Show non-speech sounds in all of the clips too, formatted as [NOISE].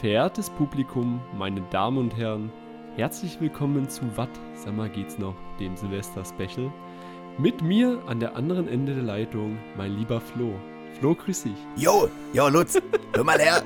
Verehrtes Publikum, meine Damen und Herren, herzlich willkommen zu Watt, sag mal geht's noch, dem Silvester-Special. Mit mir an der anderen Ende der Leitung, mein lieber Flo. Flo, grüß dich. Jo, jo, Lutz, [LAUGHS] hör mal her.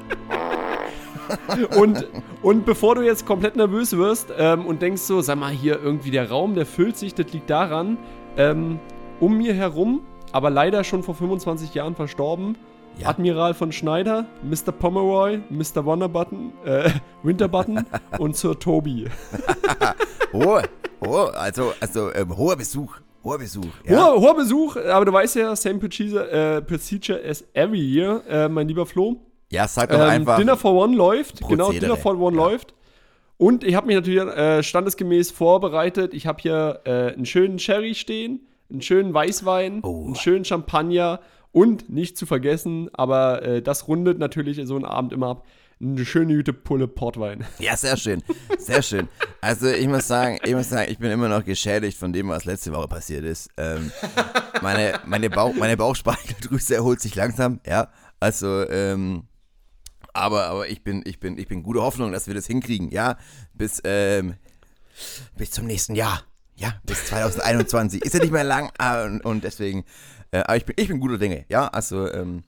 und, und bevor du jetzt komplett nervös wirst ähm, und denkst so, sag mal, hier irgendwie der Raum, der füllt sich, das liegt daran, ähm, um mir herum, aber leider schon vor 25 Jahren verstorben, ja. Admiral von Schneider, Mr. Pomeroy, Mr. Wonderbutton, äh, Winterbutton [LAUGHS] und Sir Toby. [LAUGHS] oh, oh, also, also ähm, hoher Besuch. Hoher Besuch. Ja. Hoher, hoher, Besuch, aber du weißt ja, same procedure, äh, procedure as every year, äh, mein lieber Flo. Ja, sag doch ähm, einfach. Dinner for One läuft. Prozedere. Genau, Dinner for One ja. läuft. Und ich habe mich natürlich äh, standesgemäß vorbereitet. Ich habe hier äh, einen schönen Sherry stehen, einen schönen Weißwein, oh. einen schönen Champagner und nicht zu vergessen, aber äh, das rundet natürlich so einen Abend immer ab. Eine schöne gute Pulle Portwein. [LAUGHS] Ja, sehr schön. Sehr schön. Also ich muss sagen, ich muss sagen, ich bin immer noch geschädigt von dem, was letzte Woche passiert ist. Ähm, meine, meine, Bauch, meine Bauchspeicheldrüse erholt sich langsam, ja. Also, ähm, aber, aber ich bin, ich bin, ich bin gute Hoffnung, dass wir das hinkriegen, ja. Bis, ähm, bis zum nächsten Jahr. Ja, bis 2021. Ist ja nicht mehr lang ah, und, und deswegen, äh, aber ich bin, ich bin guter Dinge, ja. Also, ähm,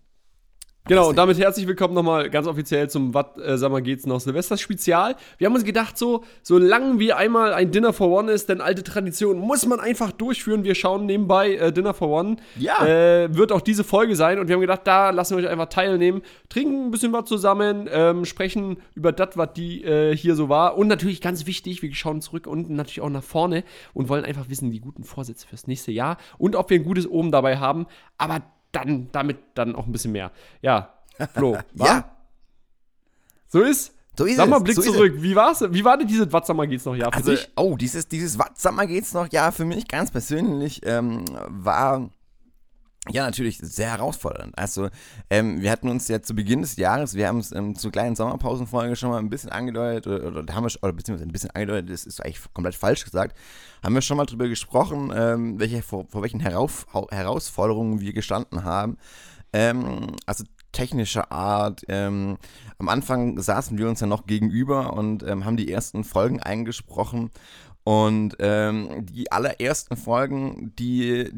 Genau, und damit herzlich willkommen nochmal ganz offiziell zum Was, äh, sag mal, geht's noch Silvester-Spezial. Wir haben uns gedacht, so, solange wie einmal ein Dinner for One ist, denn alte Tradition muss man einfach durchführen. Wir schauen nebenbei äh, Dinner for One. Ja. Äh, wird auch diese Folge sein und wir haben gedacht, da lassen wir euch einfach teilnehmen, trinken ein bisschen was zusammen, ähm, sprechen über das, was die äh, hier so war. Und natürlich ganz wichtig, wir schauen zurück und natürlich auch nach vorne und wollen einfach wissen, die guten Vorsätze fürs nächste Jahr und ob wir ein gutes Oben dabei haben. Aber dann, damit dann auch ein bisschen mehr. Ja, Flo. [LAUGHS] ja. So ist. So ist Sag mal, Blick so zurück. Wie war's? Wie war denn dieses Watsammer geht's noch Jahr für also, dich? Oh, dieses, dieses Watsammer geht's noch Jahr für mich ganz persönlich ähm, war ja, natürlich sehr herausfordernd. Also, ähm, wir hatten uns ja zu Beginn des Jahres, wir haben es ähm, zur kleinen Sommerpausenfolge schon mal ein bisschen angedeutet, oder, oder haben wir, oder beziehungsweise ein bisschen angedeutet, das ist eigentlich komplett falsch gesagt, haben wir schon mal drüber gesprochen, ähm, welche, vor, vor welchen Herauf, Herausforderungen wir gestanden haben. Ähm, also technischer Art. Ähm, am Anfang saßen wir uns ja noch gegenüber und ähm, haben die ersten Folgen eingesprochen. Und ähm, die allerersten Folgen, die,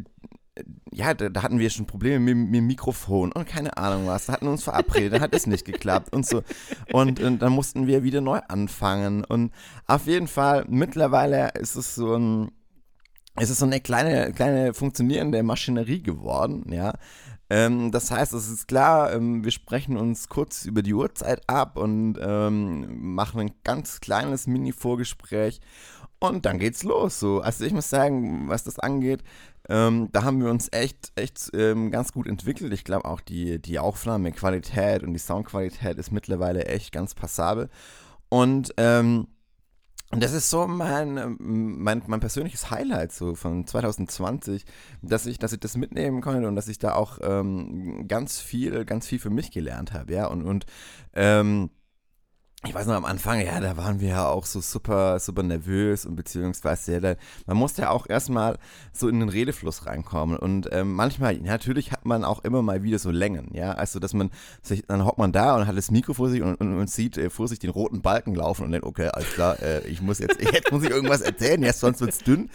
ja, da, da, hatten wir schon Probleme mit, mit, dem Mikrofon und keine Ahnung was. Da hatten wir uns verabredet, dann hat es nicht geklappt und so. Und, und dann mussten wir wieder neu anfangen. Und auf jeden Fall, mittlerweile ist es so ein, es so eine kleine, kleine funktionierende Maschinerie geworden, ja. Ähm, das heißt, es ist klar, ähm, wir sprechen uns kurz über die Uhrzeit ab und ähm, machen ein ganz kleines Mini-Vorgespräch und dann geht's los. So. Also ich muss sagen, was das angeht, ähm, da haben wir uns echt, echt ähm, ganz gut entwickelt. Ich glaube auch die, die Aufnahmequalität und die Soundqualität ist mittlerweile echt ganz passabel. Und ähm, das ist so mein, mein, mein persönliches Highlight so von 2020, dass ich, dass ich das mitnehmen konnte und dass ich da auch ähm, ganz viel, ganz viel für mich gelernt habe, ja. Und, und ähm, ich weiß noch am Anfang, ja, da waren wir ja auch so super, super nervös und beziehungsweise, ja, man musste ja auch erstmal so in den Redefluss reinkommen und ähm, manchmal, ja, natürlich hat man auch immer mal wieder so Längen, ja, also dass man sich, dann hockt man da und hat das Mikro vor sich und, und, und sieht äh, vor sich den roten Balken laufen und denkt, okay, alles klar, äh, ich muss jetzt, [LAUGHS] jetzt muss ich irgendwas erzählen, jetzt sonst wird's dünn,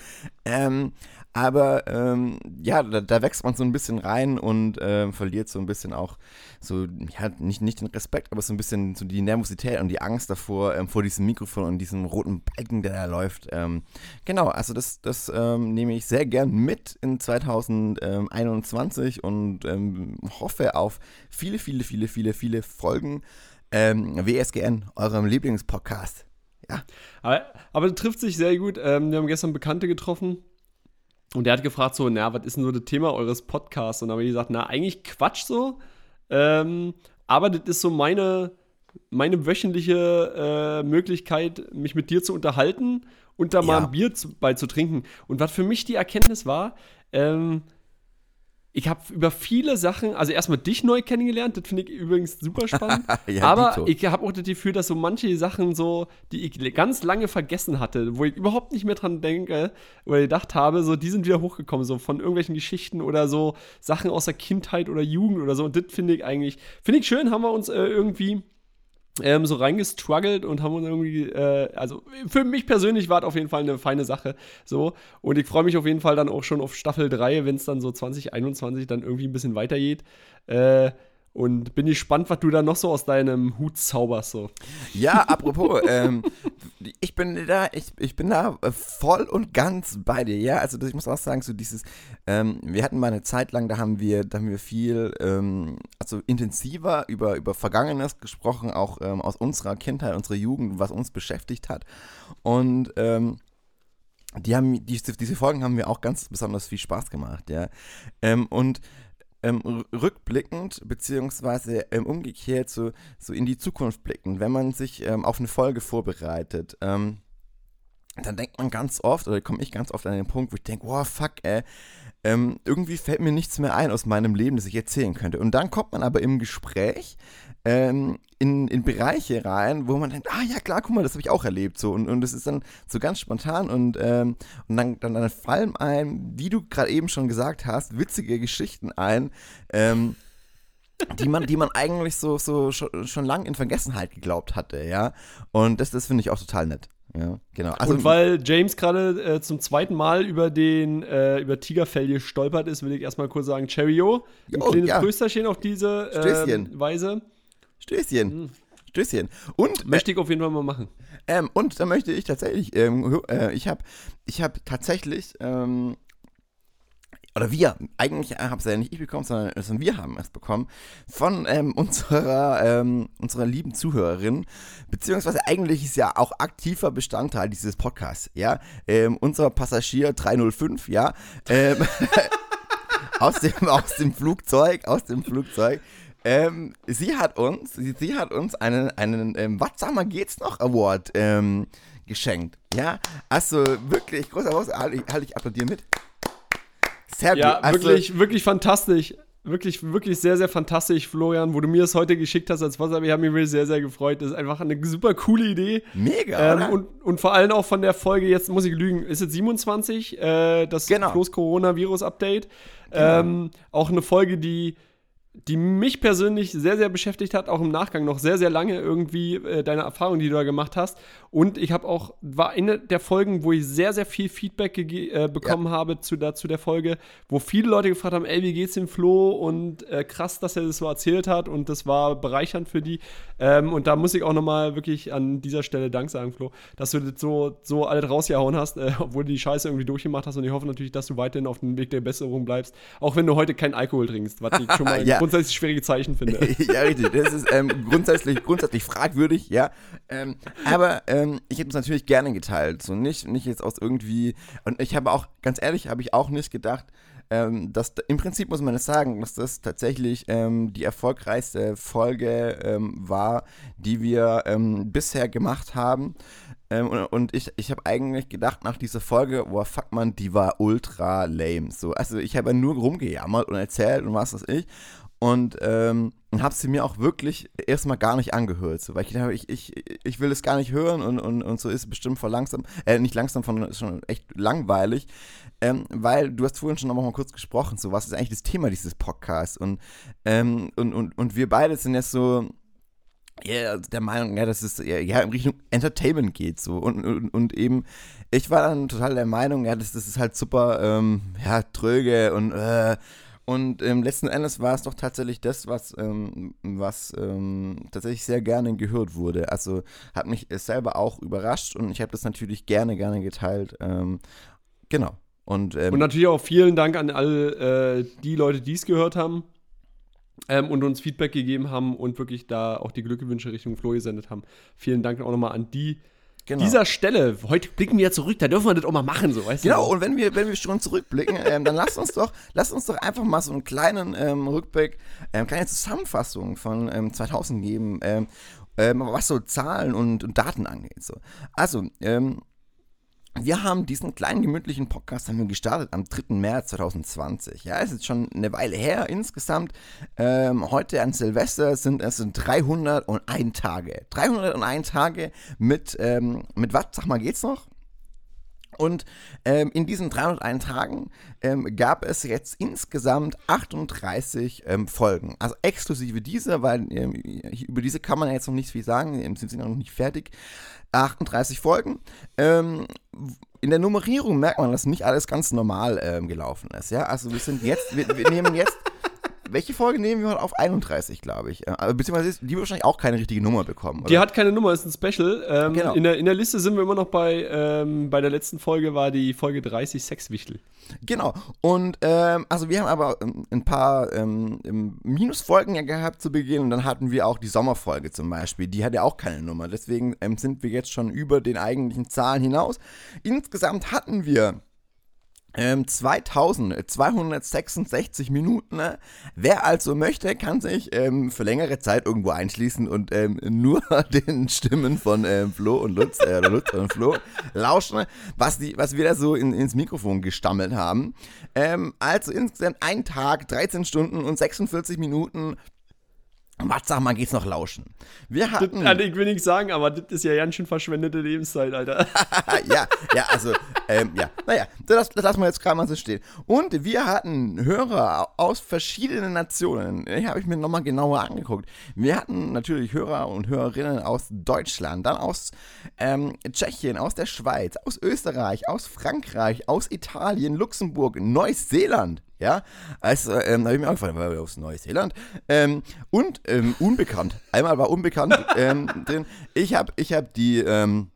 ähm, aber ähm, ja, da, da, wächst man so ein bisschen rein und äh, verliert so ein bisschen auch so, ja, nicht, nicht den Respekt, aber so ein bisschen so die Nervosität und die Angst davor, ähm, vor diesem Mikrofon und diesem roten Balken, der da läuft. Ähm, genau, also das, das ähm, nehme ich sehr gern mit in 2021 und ähm, hoffe auf viele, viele, viele, viele, viele Folgen ähm, WSGN, eurem Lieblingspodcast. Ja. Aber, aber das trifft sich sehr gut. Ähm, wir haben gestern Bekannte getroffen und der hat gefragt so, na, was ist denn so das Thema eures Podcasts? Und dann habe ich gesagt, na, eigentlich Quatsch so. Ähm, aber das ist so meine, meine wöchentliche äh, Möglichkeit, mich mit dir zu unterhalten und da ja. mal ein Bier zu, beizutrinken. Und was für mich die Erkenntnis war, ähm, ich habe über viele Sachen, also erstmal dich neu kennengelernt, das finde ich übrigens super spannend. [LAUGHS] ja, aber ich habe auch das Gefühl, dass so manche Sachen so, die ich ganz lange vergessen hatte, wo ich überhaupt nicht mehr dran denke oder gedacht habe, so die sind wieder hochgekommen, so von irgendwelchen Geschichten oder so Sachen aus der Kindheit oder Jugend oder so. Und das finde ich eigentlich, finde ich schön, haben wir uns äh, irgendwie ähm, so reingestruggelt und haben uns irgendwie, äh, also für mich persönlich war es auf jeden Fall eine feine Sache. So. Und ich freue mich auf jeden Fall dann auch schon auf Staffel 3, wenn es dann so 2021 dann irgendwie ein bisschen weitergeht. Äh, und bin gespannt, was du da noch so aus deinem Hut zauberst. So. Ja, apropos, [LAUGHS] ähm, ich bin da, ich, ich bin da äh, voll und ganz bei dir, ja. Also ich muss auch sagen, so dieses, ähm, wir hatten mal eine Zeit lang, da haben wir, da haben wir viel, ähm, also intensiver über, über Vergangenes gesprochen, auch ähm, aus unserer Kindheit, unserer Jugend, was uns beschäftigt hat. Und ähm, die haben, die, diese Folgen haben mir auch ganz besonders viel Spaß gemacht, ja. Ähm, und ähm, rückblickend, beziehungsweise ähm, umgekehrt so, so in die Zukunft blicken, wenn man sich ähm, auf eine Folge vorbereitet, ähm, dann denkt man ganz oft, oder komme ich ganz oft an den Punkt, wo ich denke, wow, fuck, ey, ähm, irgendwie fällt mir nichts mehr ein aus meinem Leben, das ich erzählen könnte. Und dann kommt man aber im Gespräch ähm, in, in Bereiche rein, wo man denkt, ah ja klar, guck mal, das habe ich auch erlebt. So. Und, und das ist dann so ganz spontan und, ähm, und dann, dann, dann fallen einem, wie du gerade eben schon gesagt hast, witzige Geschichten ein. Ähm, die man, die man eigentlich so, so schon, schon lang in Vergessenheit geglaubt hatte, ja. Und das, das finde ich auch total nett. Ja, genau. Also, und weil James gerade äh, zum zweiten Mal über den äh, über Tigerfell gestolpert ist, will ich erstmal kurz sagen, Cheerio. Ein oh, kleines ja. Prösterchen auf diese äh, Weise. Stößchen. Mhm. Stößchen. Und möchte ich auf jeden Fall mal machen. Ähm, und da möchte ich tatsächlich, ähm, äh, ich habe ich hab tatsächlich, ähm, oder wir, eigentlich habe es ja nicht ich bekommen, sondern, sondern wir haben es bekommen, von ähm, [LAUGHS] unserer, ähm, unserer lieben Zuhörerin, beziehungsweise eigentlich ist ja auch aktiver Bestandteil dieses Podcasts, ja, ähm, unser Passagier 305, ja, [LAUGHS] aus, dem, aus dem Flugzeug, aus dem Flugzeug, ähm, sie hat uns, sie, sie, hat uns einen, einen ähm, Was sag mal geht's noch Award ähm, geschenkt. Ja, also wirklich großer Haus, halte ich, halt ich applaudiere mit. Sehr gut. Ja, also, wirklich, wirklich fantastisch. Wirklich, wirklich sehr, sehr fantastisch, Florian, wo du mir das heute geschickt hast als WhatsApp. Ich habe mich wirklich sehr, sehr gefreut. Das ist einfach eine super coole Idee. Mega. Ähm, und, und vor allem auch von der Folge, jetzt muss ich lügen, ist jetzt 27, äh, das genau. Coronavirus-Update. Genau. Ähm, auch eine Folge, die die mich persönlich sehr, sehr beschäftigt hat, auch im Nachgang noch sehr, sehr lange irgendwie äh, deine Erfahrung, die du da gemacht hast. Und ich habe auch, war eine der Folgen, wo ich sehr, sehr viel Feedback äh, bekommen ja. habe zu, da, zu der Folge, wo viele Leute gefragt haben, ey, wie geht's dem Flo? Und äh, krass, dass er das so erzählt hat und das war bereichernd für die. Ähm, und da muss ich auch nochmal wirklich an dieser Stelle Dank sagen, Flo, dass du das so, so alles rausgehauen hast, äh, obwohl du die Scheiße irgendwie durchgemacht hast. Und ich hoffe natürlich, dass du weiterhin auf dem Weg der Besserung bleibst, auch wenn du heute keinen Alkohol trinkst, was ich [LAUGHS] schon mal ja grundsätzlich schwierige Zeichen finde. [LAUGHS] ja, richtig. Das ist ähm, grundsätzlich, grundsätzlich fragwürdig, ja. Ähm, aber ähm, ich hätte es natürlich gerne geteilt. So nicht, nicht jetzt aus irgendwie. Und ich habe auch, ganz ehrlich, habe ich auch nicht gedacht, ähm, dass im Prinzip muss man es sagen, dass das tatsächlich ähm, die erfolgreichste Folge ähm, war, die wir ähm, bisher gemacht haben. Ähm, und, und, ich, ich habe eigentlich gedacht nach dieser Folge, boah, fuck man, die war ultra lame. So, also ich habe ja nur rumgejammert und erzählt und was weiß ich und ähm, habe sie mir auch wirklich erstmal gar nicht angehört, so, weil ich dachte, ich, ich, ich will es gar nicht hören und, und, und so ist es bestimmt voll langsam, äh, nicht langsam, sondern schon echt langweilig, ähm, weil du hast vorhin schon noch mal kurz gesprochen, so, was ist eigentlich das Thema dieses Podcasts? Und, ähm, und, und, und wir beide sind jetzt so, ja, der Meinung, ja, dass es ja, in Richtung Entertainment geht so. Und, und, und eben ich war dann total der Meinung, ja, das, das ist halt super, ähm, ja, tröge und äh, und ähm, letzten Endes war es doch tatsächlich das, was, ähm, was ähm, tatsächlich sehr gerne gehört wurde. Also hat mich selber auch überrascht und ich habe das natürlich gerne, gerne geteilt. Ähm, genau. Und, ähm, und natürlich auch vielen Dank an all äh, die Leute, die es gehört haben. Ähm, und uns Feedback gegeben haben und wirklich da auch die Glückwünsche Richtung Flo gesendet haben. Vielen Dank auch nochmal an die, Genau. Dieser Stelle, heute blicken wir ja zurück, da dürfen wir das auch mal machen, so, weißt genau, du? Genau, und wenn wir, wenn wir schon zurückblicken, ähm, dann lasst uns doch, [LAUGHS] lasst uns doch einfach mal so einen kleinen ähm, Rückblick, ähm, kleine Zusammenfassung von ähm, 2000 geben, ähm, ähm, was so Zahlen und, und Daten angeht. So. Also, ähm, wir haben diesen kleinen gemütlichen Podcast haben wir gestartet am 3. März 2020. Ja, ist schon eine Weile her insgesamt. Ähm, heute an Silvester sind es 301 Tage. 301 Tage mit, ähm, mit was, sag mal, geht's noch? Und ähm, in diesen 301 Tagen ähm, gab es jetzt insgesamt 38 ähm, Folgen. Also exklusive diese, weil ähm, über diese kann man jetzt noch nicht viel sagen, ähm, sind sie noch nicht fertig. 38 Folgen. Ähm, in der Nummerierung merkt man, dass nicht alles ganz normal ähm, gelaufen ist. Ja, also wir sind jetzt, wir, wir nehmen jetzt welche Folge nehmen wir heute auf? 31, glaube ich. Also, beziehungsweise die wird wahrscheinlich auch keine richtige Nummer bekommen. Oder? Die hat keine Nummer, ist ein Special. Ähm, genau. in, der, in der Liste sind wir immer noch bei, ähm, bei der letzten Folge war die Folge 30 Sexwichtel. Genau. Und ähm, also wir haben aber ähm, ein paar ähm, Minusfolgen ja gehabt zu Beginn und dann hatten wir auch die Sommerfolge zum Beispiel. Die hatte auch keine Nummer. Deswegen ähm, sind wir jetzt schon über den eigentlichen Zahlen hinaus. Insgesamt hatten wir ähm, 2266 Minuten. Ne? Wer also möchte, kann sich ähm, für längere Zeit irgendwo einschließen und ähm, nur [LAUGHS] den Stimmen von ähm, Flo und Lutz, äh, Lutz und Flo lauschen, was, die, was wir da so in, ins Mikrofon gestammelt haben. Ähm, also insgesamt ein Tag, 13 Stunden und 46 Minuten was sag mal, geht's noch lauschen? Wir hatten. Das, ich will nicht sagen, aber das ist ja ganz schön verschwendete Lebenszeit, Alter. [LAUGHS] ja, ja, also, ähm, ja. Naja, das, das lassen wir jetzt gerade mal so stehen. Und wir hatten Hörer aus verschiedenen Nationen. Die habe ich mir nochmal genauer angeguckt. Wir hatten natürlich Hörer und Hörerinnen aus Deutschland, dann aus ähm, Tschechien, aus der Schweiz, aus Österreich, aus Frankreich, aus Italien, Luxemburg, Neuseeland. Ja, also ähm, habe ich mir auch gefragt, war aus Neuseeland. Ähm, und ähm, unbekannt. Einmal war unbekannt [LAUGHS] ähm, drin. Ich habe ich hab die, ähm,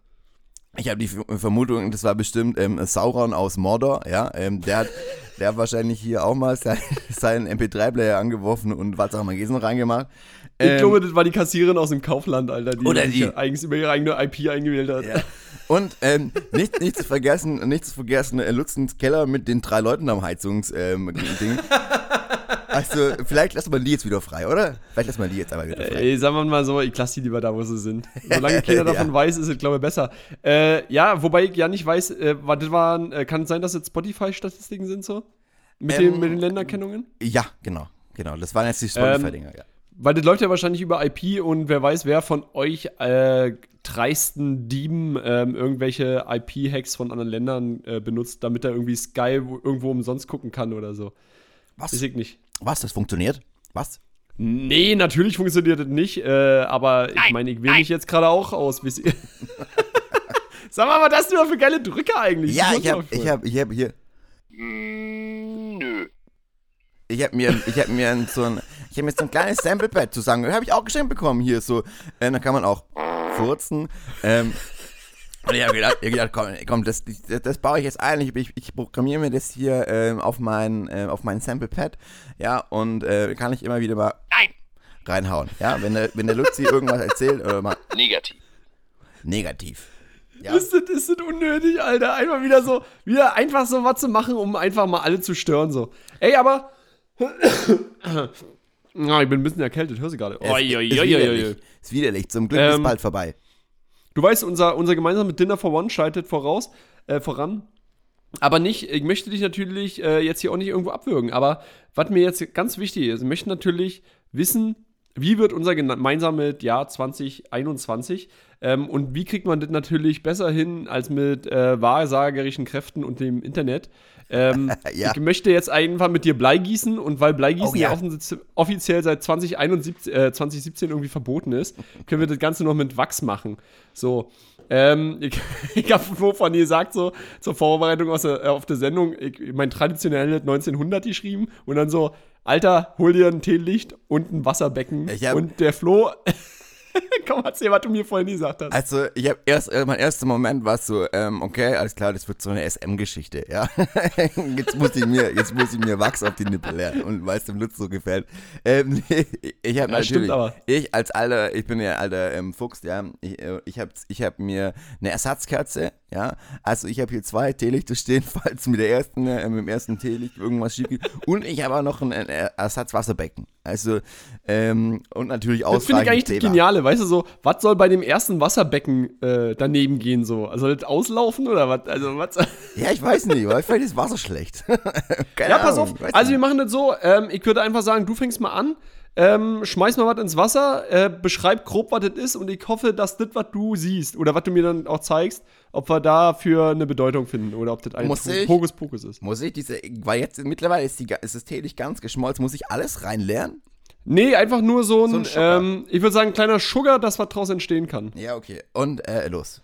ich habe die Vermutung, das war bestimmt ähm, Sauron aus Mordor. Ja, der hat, der hat wahrscheinlich hier auch mal sein, [LAUGHS] seinen MP3-Player angeworfen und was auch mal Gesen reingemacht. Ich ähm, glaube, das war die Kassiererin aus dem Kaufland, Alter, die, oder die eigens über ihre eigene IP eingewählt hat. Ja. Und ähm, nicht, nicht zu vergessen, nicht zu vergessen, äh, Lutzens Keller mit den drei Leuten am Heizungsding. Ähm, also, vielleicht lassen wir die jetzt wieder frei, oder? Vielleicht lassen wir die jetzt aber wieder frei. Ey, sagen wir mal so, ich lasse die lieber da, wo sie sind. Solange keiner [LAUGHS] davon ja. weiß, ist es, glaube ich, besser. Äh, ja, wobei ich ja nicht weiß, äh, das waren, äh, kann es sein, dass jetzt Spotify-Statistiken sind so? Mit, ähm, den, mit den Länderkennungen? Ja, genau. Genau, das waren jetzt die Spotify-Dinger, ähm, ja. Weil das läuft ja wahrscheinlich über IP und wer weiß, wer von euch äh, dreisten Dieben ähm, irgendwelche IP-Hacks von anderen Ländern äh, benutzt, damit er irgendwie Sky irgendwo umsonst gucken kann oder so. Was? Weiß ich nicht. Was? Das funktioniert? Was? Nee, natürlich funktioniert das nicht, äh, aber ich meine, ich wähle mich jetzt gerade auch aus. [LAUGHS] Sag mal, was hast du da für geile Drücke eigentlich? Ja, ich hab, ich hab, ich hab hier. Mm, nö. Ich hab mir, ich hab mir so ein, ich hab mir so ein kleines Sample-Pad zusammen, habe ich auch geschenkt bekommen hier so. Äh, da kann man auch furzen. Ähm, und ich habe gedacht, hab gedacht, komm, komm das, das, das, baue ich jetzt ein. Ich, ich, ich programmiere mir das hier ähm, auf mein, äh, auf mein Sample-Pad. Ja, und äh, kann ich immer wieder mal Nein. reinhauen. Ja, wenn der, wenn der Luzi irgendwas erzählt oder mal. Negativ. Negativ. Ja. Ist, das, ist das unnötig, Alter. Einfach wieder so, wieder einfach so was zu machen, um einfach mal alle zu stören. So. Ey, aber. Ja, ich bin ein bisschen erkältet, hör sie gerade. Oh, ist, ist, widerlich. ist widerlich. Zum Glück ähm, ist bald vorbei. Du weißt, unser, unser gemeinsames Dinner for One schaltet voraus, äh, voran. Aber nicht, ich möchte dich natürlich äh, jetzt hier auch nicht irgendwo abwürgen. Aber was mir jetzt ganz wichtig ist, ich möchte natürlich wissen, wie wird unser gemeinsames Jahr 2021 ähm, und wie kriegt man das natürlich besser hin als mit äh, wahrsagerischen Kräften und dem Internet? Ähm, [LAUGHS] ja. Ich möchte jetzt einfach mit dir Blei gießen und weil Bleigießen oh, ja. ja offiziell seit 2021, äh, 2017 irgendwie verboten ist, können wir das Ganze noch mit Wachs machen. So. Ähm, [LAUGHS] ich ich habe von dir gesagt, so zur Vorbereitung der, äh, auf der Sendung, ich, mein traditionelles 1900 geschrieben und dann so, Alter, hol dir ein Teelicht und ein Wasserbecken. und der Flo [LAUGHS] Komm, erzähl, was du mir vorhin gesagt hast. Also, ich habe erst, äh, mein erster Moment war so, ähm, okay, alles klar, das wird so eine SM-Geschichte, ja. [LAUGHS] jetzt muss ich mir, jetzt muss ich mir Wachs auf die Nippel lernen und weil es dem Lutz so gefällt. Ähm, [LAUGHS] ich habe ja, natürlich, ich als alter, ich bin ja alter ähm, Fuchs, ja, ich, äh, ich habe ich hab mir eine Ersatzkerze, ja, also ich habe hier zwei Teelichter stehen, falls mit der ersten, äh, mit dem ersten Teelicht irgendwas schief geht und ich habe auch noch ein, ein Ersatzwasserbecken, also, ähm, und natürlich ausreichend Das finde ich eigentlich das Geniale, weißt du, so, was soll bei dem ersten Wasserbecken äh, daneben gehen, so? Soll das auslaufen oder was? Also, was? [LAUGHS] Ja, ich weiß nicht, weil vielleicht ist Wasser schlecht. [LAUGHS] Ja, pass auf, also wir machen das so, ähm, ich würde einfach sagen, du fängst mal an. Ähm, schmeiß mal was ins Wasser, äh, beschreib grob, was das ist und ich hoffe, dass das, was du siehst oder was du mir dann auch zeigst, ob wir dafür eine Bedeutung finden oder ob das ein? Hokuspokus ist. Muss ich diese, weil jetzt mittlerweile ist, die, ist das Tee nicht ganz geschmolzen, muss ich alles reinlernen? Nee, einfach nur so ein, So ein ähm, ich würde sagen, kleiner Sugar, das was draus entstehen kann. Ja, okay. Und, äh, los.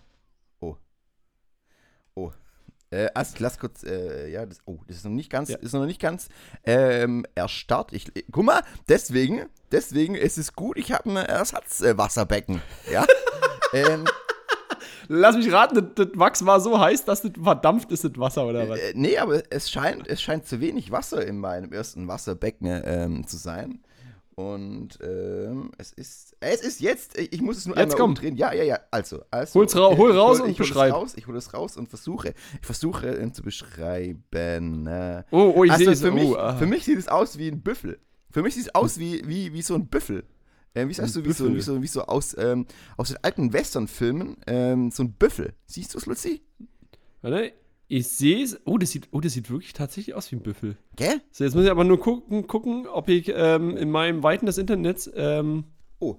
Äh, erst, lass kurz, äh, ja, das, oh, das ist noch nicht ganz, Ja. ist noch nicht ganz, ähm, erstarrt. Ich, äh, guck mal, deswegen, deswegen ist es gut, ich habe ein Ersatzwasserbecken, ja. [LAUGHS] ähm, Lass mich raten, das, das Wachs war so heiß, dass das verdampft ist, das Wasser oder was? äh, nee, aber es scheint, es scheint zu wenig Wasser in meinem ersten Wasserbecken ähm, zu sein. Und ähm, es ist, es ist jetzt, ich muss es nur Jetzt einmal komm. umdrehen. Ja, ja, ja, also. also Hol's ra- hol raus hol- und beschreib. Raus, ich hole es raus und versuche, ich versuche äh, zu beschreiben. Äh, Oh, oh, ich also sehe es. für, mich, oh, für mich sieht es aus wie ein Büffel. Für mich sieht es aus wie, wie, wie so ein Büffel. Äh, wie sagst du, wie so, wie so, wie so aus, ähm, aus den alten Western-Filmen, ähm, so ein Büffel. Siehst du es, Luzi? Warte, ich sehe es. Oh, das sieht, oh, das sieht wirklich tatsächlich aus wie ein Büffel. Gell? So, jetzt muss ich aber nur gucken, gucken ob ich ähm, in meinem Weiten des Internets ähm, Oh.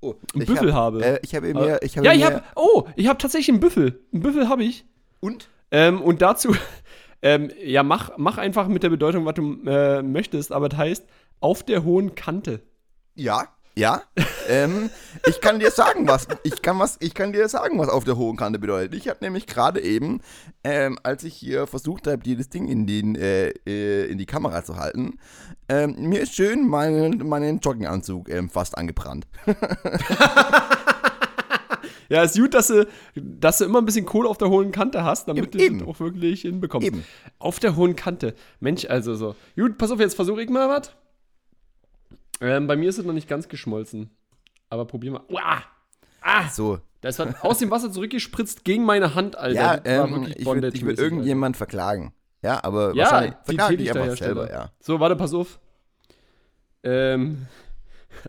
Oh, Einen ich Büffel hab, habe. Äh, ich habe mir, ich habe ja, ich habe. Oh, ich habe tatsächlich einen Büffel. Einen Büffel habe ich. und? Ähm, und dazu, [LAUGHS] ähm, ja, mach, mach einfach mit der Bedeutung, was du äh, möchtest, aber das heißt auf der hohen Kante. Ja, ja. ähm, ich kann dir sagen, was ich kann was ich kann dir sagen, was auf der hohen Kante bedeutet. Ich habe nämlich gerade eben, ähm, als ich hier versucht habe, dieses Ding in, den, äh, äh, in die Kamera zu halten, ähm, mir ist schön meinen, meinen Jogginganzug ähm, fast angebrannt. [LAUGHS] Ja, ist gut, dass du, dass du immer ein bisschen Kohle auf der hohen Kante hast, damit du das auch wirklich hinbekommst. Eben. Auf der hohen Kante. Mensch, also so. Gut, pass auf, jetzt versuche ich mal was. Ähm, bei mir ist es noch nicht ganz geschmolzen. Aber probier mal. Uah! Ah! So. Da ist was aus dem Wasser zurückgespritzt gegen meine Hand, Alter. Ja, Das ähm, ich würde würd irgendjemand verklagen. Ja, aber Ja, wahrscheinlich verklage ich einfach selber, ja. So, warte, pass auf. Ähm,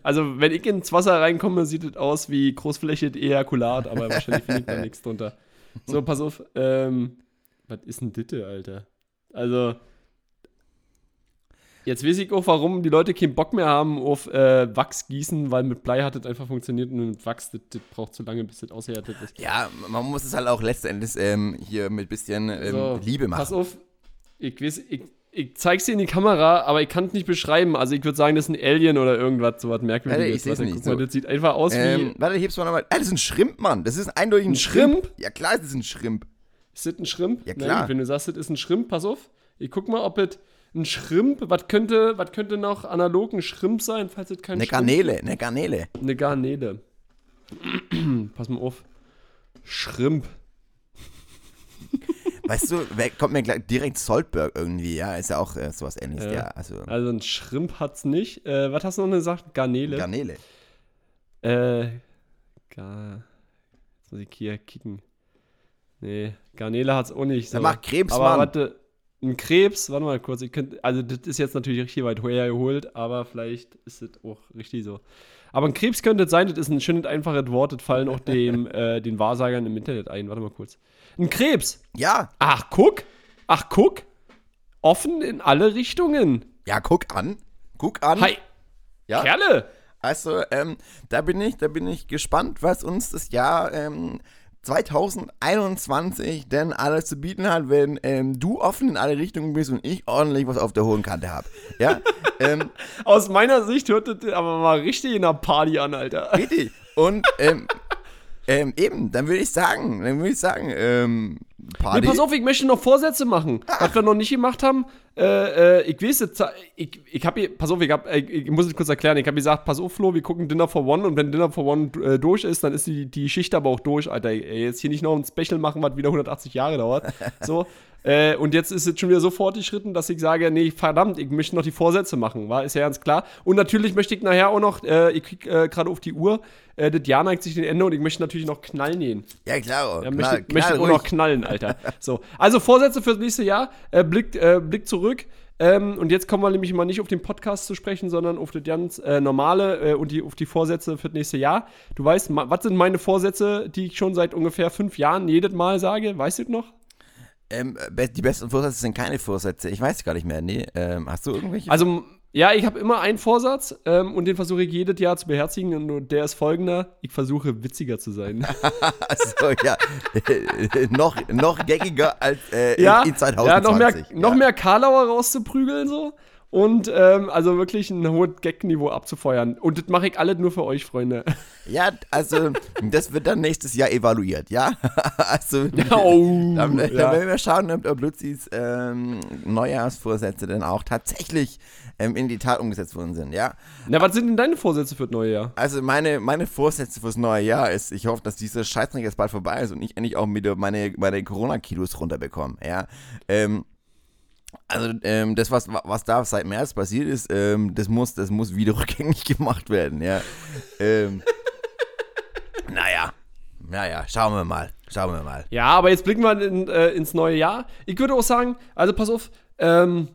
also, wenn ich ins Wasser reinkomme, sieht es aus wie großflächig Ejakulat, aber [LAUGHS] wahrscheinlich finde ich da nichts drunter. So, pass auf. Ähm, was ist denn Ditte, Alter? Also, jetzt weiß ich auch, warum die Leute keinen Bock mehr haben auf äh, Wachs gießen, weil mit Blei hat das einfach funktioniert und mit Wachs, das, das braucht zu lange, bis das aushärtet ist. Ja, man muss es halt auch letztendlich ähm, hier mit bisschen ähm, So, Liebe machen. Pass auf, ich weiß, ich, ich zeig's dir in die Kamera, aber ich kann es nicht beschreiben. Also ich würde sagen, das ist ein Alien oder irgendwas, so was merkwürdiges. Alter, ich seh's Warte, nicht, guck so. mal, das sieht einfach aus Ähm, wie. warte, heb's mal nochmal. Ah, das ist ein Schrimp, Mann. Das ist eindeutig ein, Ein Schrimp? Ja, klar, das ist ein Schrimp. Ist das ein Schrimp? Ja, klar. gut, wenn du sagst, das ist ein Schrimp, pass auf. Ich guck mal, ob es ein Schrimp, was könnte, was könnte noch analog ein Schrimp sein, falls es kein Eine Garnele, eine Garnele. Eine Garnele. [CLEARS THROAT] pass mal auf. Schrimp. Weißt du, kommt mir gleich direkt Saltberg irgendwie, ja, ist ja auch äh, sowas ähnliches, Ja. ja, also Also ein Schrimp hat's nicht. Äh, was hast du noch gesagt? Garnele. Garnele. Äh, gar. Jetzt muss ich hier kicken. Nee, Garnele hat's auch nicht. Dann mach Krebs, aber Mann. warte, ein Krebs, warte mal kurz. Ich könnt, also, das ist jetzt natürlich richtig weit hergeholt, aber vielleicht ist es auch richtig so. Aber ein Krebs könnte es sein, das ist ein schönes, einfaches Wort, das fallen auch dem, [LAUGHS] äh, den Wahrsagern im Internet ein. Warte mal kurz. Ein Krebs. Ja, Ach, guck. Ach, guck. Offen in alle Richtungen. ja, guck an. Guck an. Hi. Ja. Kerle. Also, ähm, da bin ich, da bin ich gespannt, was uns das Jahr ähm, 2021 denn alles zu bieten hat, wenn ähm, du offen in alle Richtungen bist und ich ordentlich was auf der hohen Kante habe. Ja, [LAUGHS] ähm, Aus meiner Sicht hört das aber mal richtig in der Party an, Alter. richtig. Und ähm, ähm, eben, dann würde ich sagen, dann würde ich sagen, ähm, Party. Nee, pass auf, ich möchte noch Vorsätze machen. Was wir noch nicht gemacht haben, äh, äh, ich weiß jetzt, ich, ich habe hier, pass auf, ich, hab, äh, ich muss es kurz erklären, ich habe gesagt, pass auf, Flo, wir gucken Dinner for One und wenn Dinner for One äh, durch ist, dann ist die, die Schicht aber auch durch, Alter. Ey, jetzt hier nicht noch ein Special machen, was wieder 180 Jahre dauert. [LAUGHS] So. Äh, und jetzt ist es schon wieder so fortgeschritten, dass ich sage, nee, verdammt, ich möchte noch die Vorsätze machen, war, ist ja ganz klar. Und natürlich möchte ich nachher auch noch, äh, ich krieg äh, gerade auf die Uhr, äh, das Jahr neigt sich den Ende und ich möchte natürlich noch knallen gehen. ja, klar. Ja, knall, möchte, knall möchte auch noch knallen, Alter. So, also Vorsätze fürs nächste Jahr. Äh, Blick, äh, Blick zurück. Ähm, und jetzt kommen wir nämlich mal nicht auf den Podcast zu sprechen, sondern auf das ganz äh, normale äh, und die, auf die Vorsätze für das nächste Jahr. Du weißt, was sind meine Vorsätze, die ich schon seit ungefähr fünf Jahren jedes Mal sage? Weißt du das noch? Ähm, die besten Vorsätze sind keine Vorsätze. Ich weiß gar nicht mehr. Nee, ähm, hast du irgendwelche? Also, Ja, ich habe immer einen Vorsatz ähm, und den versuche ich jedes Jahr zu beherzigen und der ist folgender: Ich versuche witziger zu sein. [LAUGHS] also ja, noch, noch gängiger als äh, ja, in 2020. Ja, noch mehr, ja. noch mehr Karlauer rauszuprügeln so und ähm, also wirklich ein hohes Gag-Niveau abzufeuern. Und das mache ich alles nur für euch, Freunde. Ja, also das wird dann nächstes Jahr evaluiert, ja? [LAUGHS] also [LAUGHS] oh, dann, dann ja. werden wir schauen, ob, Luzis ähm, Neujahrsvorsätze dann auch tatsächlich ähm, in die Tat umgesetzt worden sind, ja? Na, was sind denn deine Vorsätze für das neue Jahr? Also meine, meine Vorsätze fürs neue Jahr ist, ich hoffe, dass dieser Scheißdreck jetzt bald vorbei ist und ich endlich auch wieder meine, meine Corona-Kilos runterbekomme, ja? Ähm, also ähm, das, was, was da seit März passiert ist, ähm, das, muss, das muss wieder rückgängig [LAUGHS] gemacht werden, ja. ähm, [LAUGHS] naja, naja, schauen wir mal, schauen wir mal. Ja, aber jetzt blicken wir in, äh, ins neue Jahr. Ich würde auch sagen, also pass auf, ähm,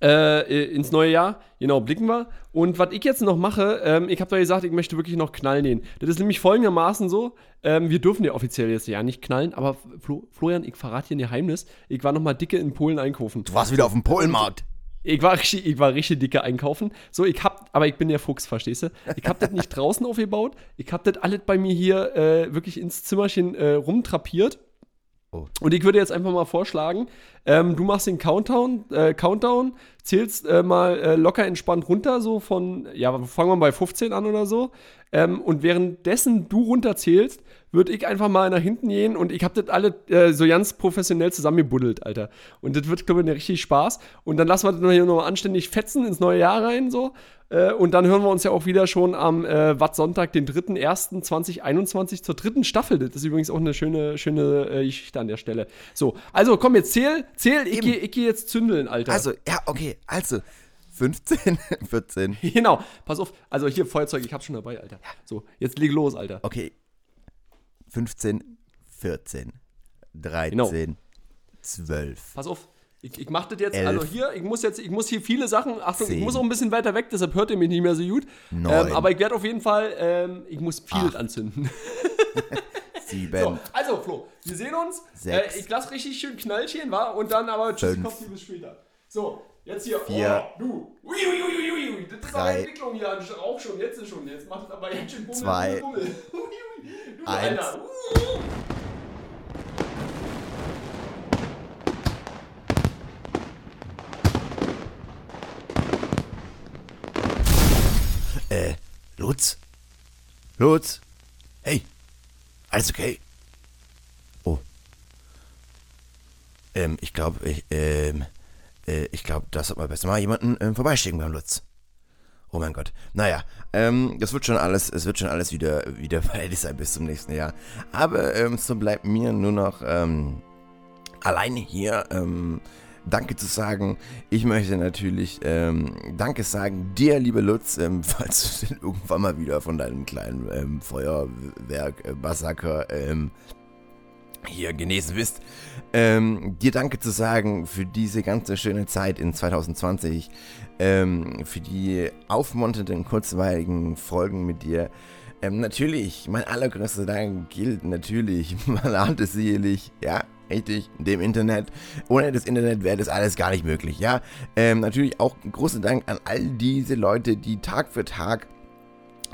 äh, ins neue Jahr, genau, blicken wir. Und was ich jetzt noch mache, ähm, ich habe da gesagt, ich möchte wirklich noch knallen gehen. Das ist nämlich folgendermaßen so, ähm, wir dürfen ja offiziell jetzt ja nicht knallen, aber Flo, Florian, ich verrate dir ein Geheimnis, ich war noch mal dicke in Polen einkaufen. Du warst wieder auf dem Polenmarkt. Ich war, richtig, ich war richtig dicke einkaufen. So, ich hab, aber ich bin der Fuchs, verstehst du? Ich hab das nicht [LAUGHS] draußen aufgebaut. Ich hab das alles bei mir hier äh, wirklich ins Zimmerchen äh, rumtrapiert. Oh. Und ich würde jetzt einfach mal vorschlagen, ähm, du machst den Countdown, äh, Countdown zählst äh, mal äh, locker entspannt runter, so von, ja, fangen wir bei 15 an oder so. Ähm, und währenddessen du runterzählst, würde ich einfach mal nach hinten gehen und ich habe das alle äh, so ganz professionell zusammengebuddelt, Alter. Und das wird, glaube ich, richtig Spaß. Und dann lassen wir das hier noch anständig fetzen ins neue Jahr rein, so. Äh, und dann hören wir uns ja auch wieder schon am äh, Wattsonntag, den 3.1.2021 zur dritten Staffel. Das ist übrigens auch eine schöne, schöne äh, Geschichte an der Stelle. So, also komm, jetzt zähl, zähl, ich gehe ich geh jetzt zündeln, Alter. Also, ja, okay, also 15, 14, [LAUGHS] [LAUGHS] Genau, pass auf. Also hier Feuerzeug, ich hab's schon dabei, Alter. So, jetzt leg los, Alter. okay, 15, 14, 13, Genau. 12. Pass auf. Ich, ich mach das jetzt, Elf. also hier, ich muss jetzt, ich muss hier viele Sachen, Achtung, ich Zehn. muss auch ein bisschen weiter weg, deshalb hört ihr mich nicht mehr so gut. Ähm, Neun. aber ich werde auf jeden Fall, ähm, ich muss vieles Acht. anzünden. [LAUGHS] 7, So, also Flo, wir sehen uns. Sechs. Äh, ich lasse richtig schön Knallchen, war und dann aber tschüss. Kopf, bis später. So, jetzt hier. Vier. Oh, du. Ui, ui, ui, ui. Das ist aber Drei. Entwicklung hier auch schon, jetzt ist schon. Jetzt macht es aber jetzt schon Bummel, Zwei. Bummel. [LAUGHS] Du, Eins. Alter. Uh. Äh, Lutz? Lutz? Hey, alles okay? Oh. Ähm, ich glaube, ich, ähm, äh, ich glaube, das sollte mal besser mal jemanden ähm, vorbeischicken beim Lutz. Oh mein Gott. Naja, ähm, das wird schon alles, es wird schon alles wieder, wieder [LAUGHS] fertig sein bis zum nächsten Jahr. Aber ähm, so bleibt mir nur noch ähm, alleine hier ähm, Danke zu sagen. Ich möchte natürlich ähm, Danke sagen dir, liebe Lutz, ähm, [LAUGHS] falls du denn irgendwann mal wieder von deinem kleinen ähm, Feuerwerk, äh, Massaker ähm, hier genesen bist. Ähm, dir Danke zu sagen für diese ganze schöne Zeit in 2020, ähm, für die aufmunternden, kurzweiligen Folgen mit dir. Natürlich, mein allergrößter Dank gilt natürlich, [LAUGHS] man ahnt es sicherlich, ja, richtig, dem Internet. Ohne das Internet wäre das alles gar nicht möglich, ja. Ähm, natürlich auch großen Dank an all diese Leute, die Tag für Tag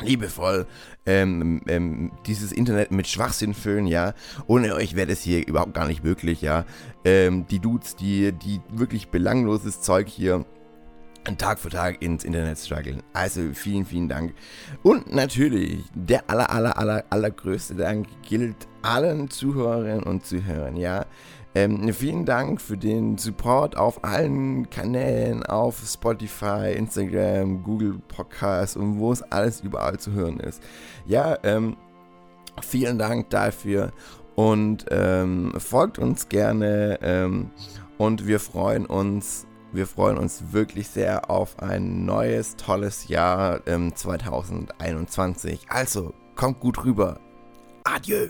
liebevoll ähm, ähm, dieses Internet mit Schwachsinn füllen, ja. Ohne euch wäre das hier überhaupt gar nicht möglich, ja. Ähm, die Dudes, die, die wirklich belangloses Zeug hier Tag für Tag ins Internet strugglen. Also vielen, vielen Dank. Und natürlich, der aller, aller, aller, allergrößte Dank gilt allen Zuhörerinnen und Zuhörern, ja. Ähm, vielen Dank für den Support auf allen Kanälen, auf Spotify, Instagram, Google Podcasts und wo es alles überall zu hören ist. Ja, ähm, vielen Dank dafür und ähm, folgt uns gerne ähm, und wir freuen uns, wir freuen uns wirklich sehr auf ein neues, tolles Jahr ähm, 2021. Also, kommt gut rüber. Adieu.